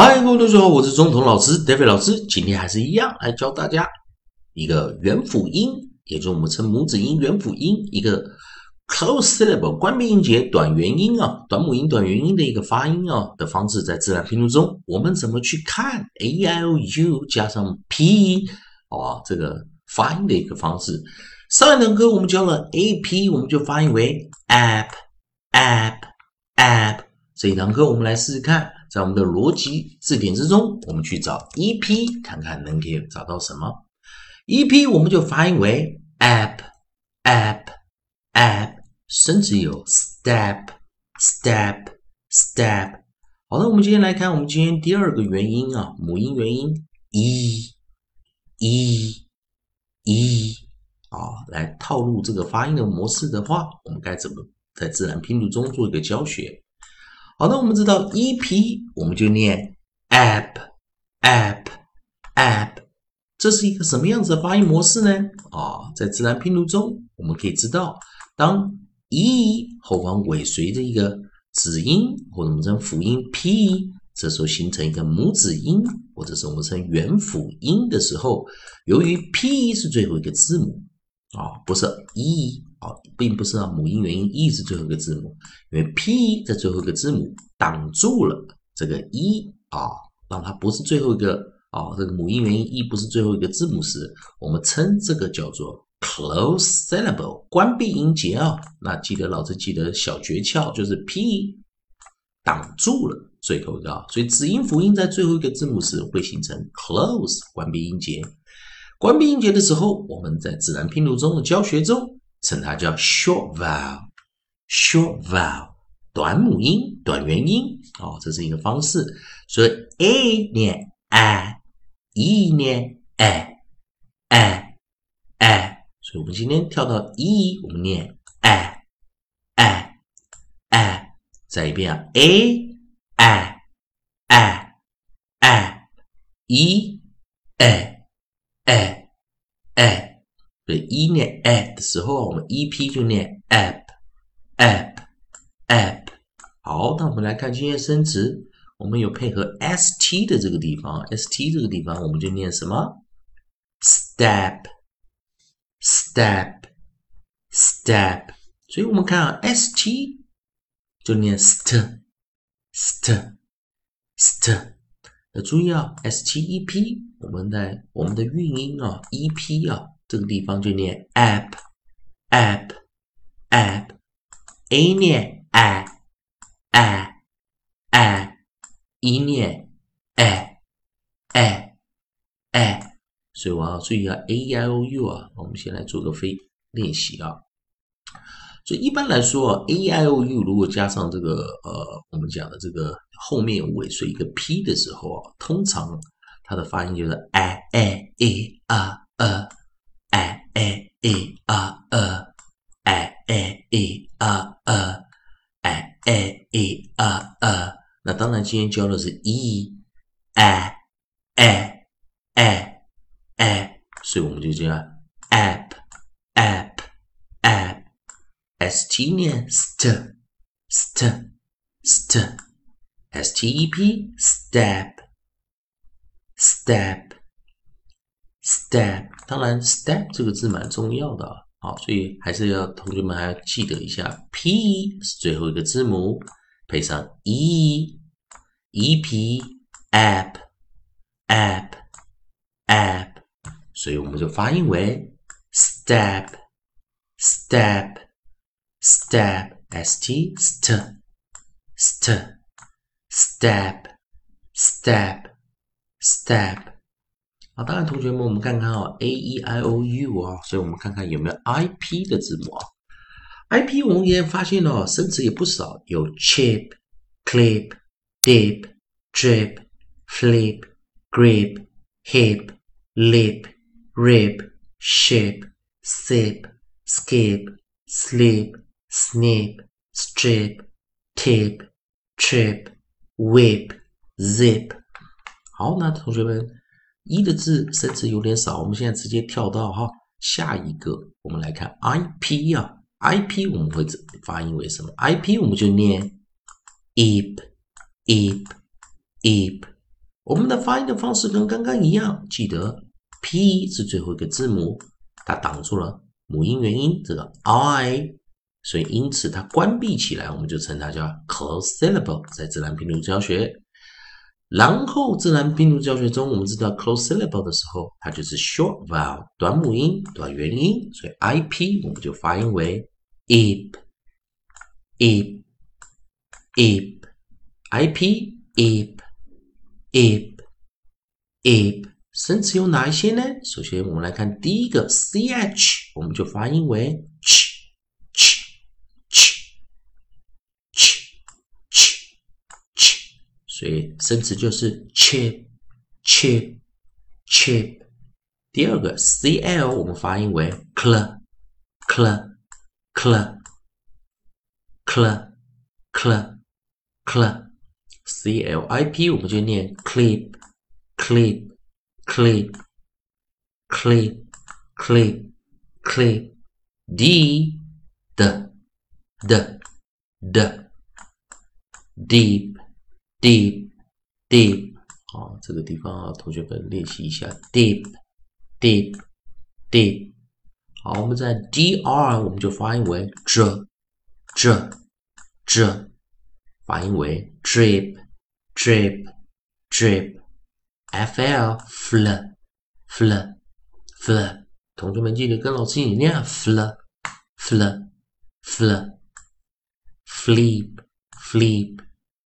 嗨，各位同学好，我是中童老师 David 老师，今天还是一样来教大家一个元辅音，也就是我们称母子音元辅音，一个 close syllable 关闭音节短元音啊，短母音短元音的一个发音啊的方式，在自然拼读中，我们怎么去看 a i o u 加上 p 啊这个发音的一个方式？上一堂课我们教了 a p，我们就发音为 app app app。这一堂课我们来试试看。在我们的逻辑字典之中，我们去找 e p，看看能给找到什么。e p 我们就发音为 app，app，app，甚至有 step，step，step。好的，我们今天来看我们今天第二个元音啊，母音元音 e，e，e。啊，来套路这个发音的模式的话，我们该怎么在自然拼读中做一个教学？好的，我们知道 e p，我们就念 app，app，app，这是一个什么样子的发音模式呢？啊，在自然拼读中，我们可以知道，当 e 后方尾随着一个子音，或者我们称辅音 p，这时候形成一个母子音，或者是我们称元辅音的时候，由于 p 是最后一个字母，啊，不是 e。哦，并不是啊，母音元音 e 是最后一个字母，因为 p 在最后一个字母挡住了这个 e 啊，让它不是最后一个啊，这个母音元音 e 不是最后一个字母时，我们称这个叫做 close syllable 关闭音节啊。那记得老师记得小诀窍，就是 p 挡住了最后一个，所以子音辅音在最后一个字母时会形成 close 关闭音节。关闭音节的时候，我们在自然拼读中的教学中。称它叫 short vowel，short vowel 短母音、短元音哦，这是一个方式。所以 a 念 a，e 念 a，a，a。所以我们今天跳到 e，我们念 a，a，a。再一遍啊，a，a，a，a，e，a，a，a。所以一念 a 的时候，我们 e p 就念 app，app，app。好，那我们来看今天生词，我们有配合 s t 的这个地方，s t 这个地方我们就念什么？step，step，step。所以我们看啊，s t 就念 st，st，st。要注意啊，s t e p，我们在我们的韵音啊，e p 啊。这个地方就念 app，app，app，a 念 a a a 一念 a，a，a，所以我要注意啊，aiou 啊，我们先来做个非练习啊。所以一般来说，aiou 如果加上这个呃，我们讲的这个后面尾随一个 p 的时候啊，通常它的发音就是 a a e a a。A e a e a e e a e a e e a e，那当然今天教的是 e a a a a，所以我们就叫 app app app s t 念 st st st s t e p step step 当然，step 这个字蛮重要的啊，所以还是要同学们还要记得一下，p 是最后一个字母，配上 e，e p，app，app，app，所以我们就发音为 step，step，step，s t st，st，step，step，step。好，当然，同学们，我们看看啊，a e i o u 啊，所以我们看看有没有 i p 的字母啊。i p 我们也发现了，生词也不少，有 chip、clip、dip、drip、flip、grip、hip、lip、rip、ship、sip、skip、slip、snip、strip、tip、trip、whip、zip。好，那同学们。一的字甚至有点少，我们现在直接跳到哈下一个，我们来看 i p 啊，i p 我们会发音为什么？i p 我们就念 ip ip ip 我们的发音的方式跟刚刚一样，记得 P 是最后一个字母，它挡住了母音元音这个 I，所以因此它关闭起来，我们就称它叫 closed syllable。在自然拼读教学，然后自然拼读教学中，我们知道 close syllable 的时候，它就是 short vowel 短母音、短元音，所以 I P 我们就发音为 ip，ip，ip，I P ip。ip ip 生词有哪一些呢？首先，我们来看第一个 ch，我们就发音为 ch ch ch ch ch，所以生词就是 chip chip chip。第二个 cl，我们发音为 cl cl cl cl cl cl。c l i p 我们就念 clip clip clip clip clip clip d 的的的 deep deep deep 好，这个地方啊，同学们练习一下 deep deep deep 好，我们在 d r 我们就发音为这这这。发音为 drip drip drip，fl fl fl fl，同学们记得跟老师一起念 fl fl fl flip flip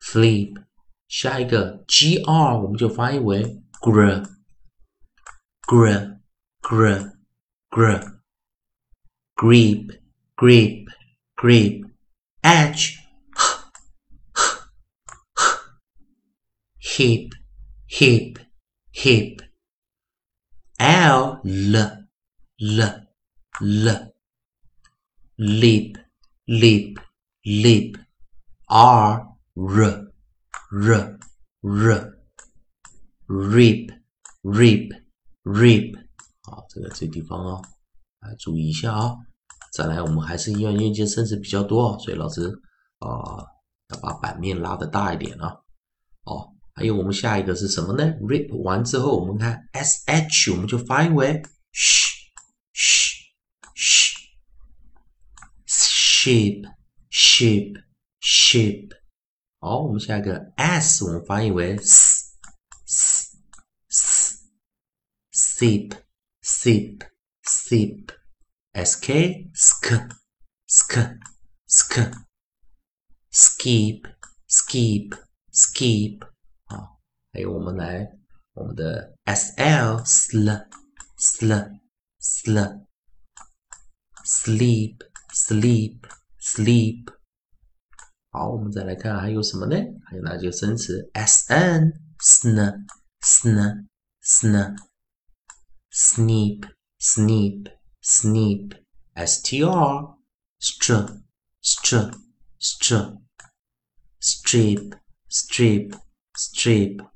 flip，下一个 gr 我们就发音为 gr gr gr gr grip grip grip edge hip, hip, hip. L, l, l, l. Lip, lip, lip. R, r, r, r. Rip, rip, rip。好，这个这地方哦，来注意一下啊、哦。再来，我们还是因为音节生词比较多，所以老师啊、要把版面拉的大一点啊。哦，还有我们下一个是什么呢？rip 完之后，我们看 s h，我们就发音为 sh sh sh sheep sheep sheep。好，我们下一个 s，我们发音为 s s s sip sip sip sk sk sk sk skip skip skip 还有我们来我们的 s l sl sl sl sleep sleep sleep。 好，我们再来看还有什么呢？还有哪几个生词？s n sn sn sn sneep sneep sneep s t r str str str strip strip strip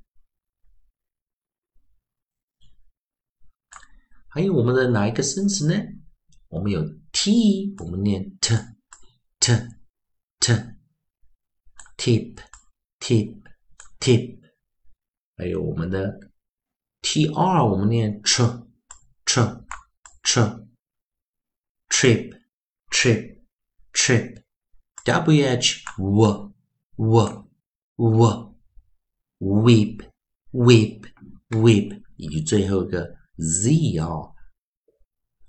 还有我们的哪一个生词呢？我们有 t，我们念 t t t tip tip tip，还有我们的 tr，我们念 tr tr tr trip trip trip wh w w w whip whip whip，以及最后一个。Z 啊，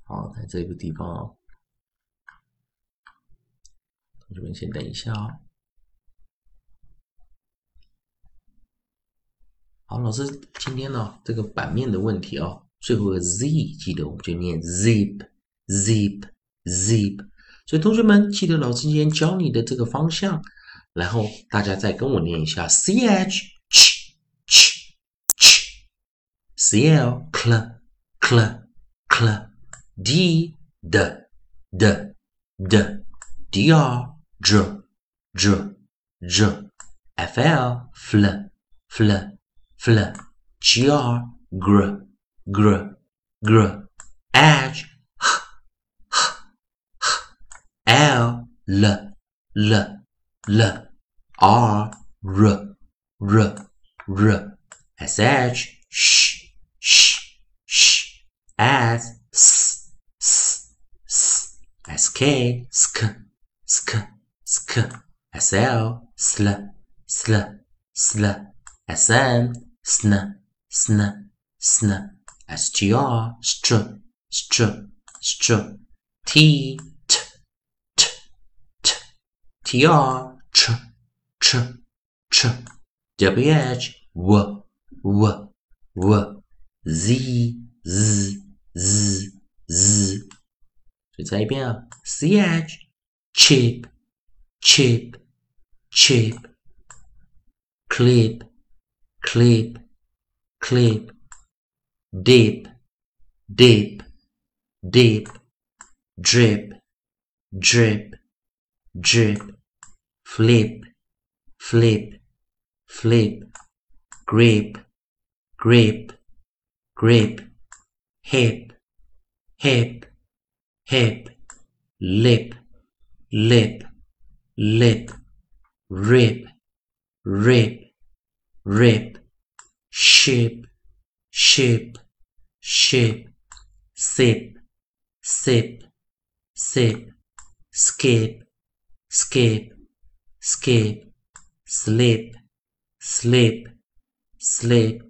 好，在这个地方啊，同学们先等一下啊。好，老师今天呢这个版面的问题啊，最后一个 Z 记得我们就念 zip，zip，zip。所以同学们记得老师今天教你的这个方向，然后大家再跟我念一下 ch ch ch ch cl cl。cl cl d d d d dr dr dr dr fl fl fl fl gr gr. Gr. Gr. Edge h. H. H. L. L. L. L. R. R. R. R. Sh. Sh. Sh. Sh s. S. S. S. Sk. Sk. Sk. Sk sl sl sl sl sn sn sn sn str str str str t t t t tr ch ch ch wh w w w z z z z，所以再一遍啊，ch chip chip chip clip clip clip deep, deep, deep, drip. Drip. Drip. Flip. Flip. Flip. Grip. Grip. Grip. Hip. Hip. Hip. Lip. Lip. Lip. Rip. Rip rip ship ship ship sip sip sip skip skip skip slip slip slip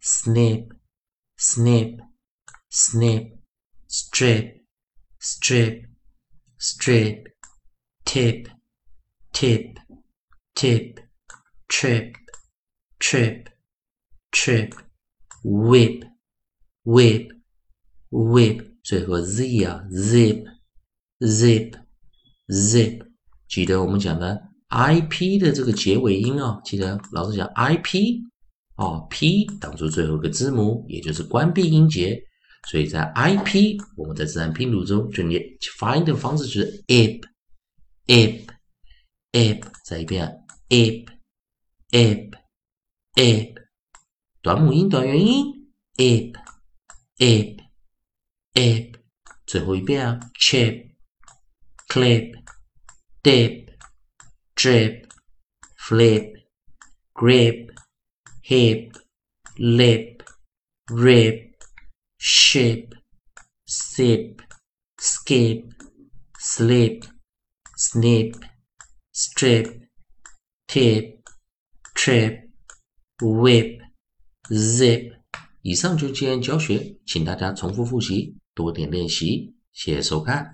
snip snip snip strip strip strip tip tip tip trip trip trip whip whip whip 最后 z 啊 zip zip zip 记得我们讲的 ip 的这个结尾音啊，记得老师讲 ip 哦，p 当做最后一个字母，也就是关闭音节。所以在 ip，我们在自然拼读中就念发音的方式就是 ip，ip，ip，再一遍 ip, ip ap 短母音短元音 ap ap ap 最后一遍啊 chip clip dip drip flip grip hip lip rip ship sip skip slip snip strip tip trip whip、zip。以上就今天教学，请大家重复复习，多点练习。谢谢收看。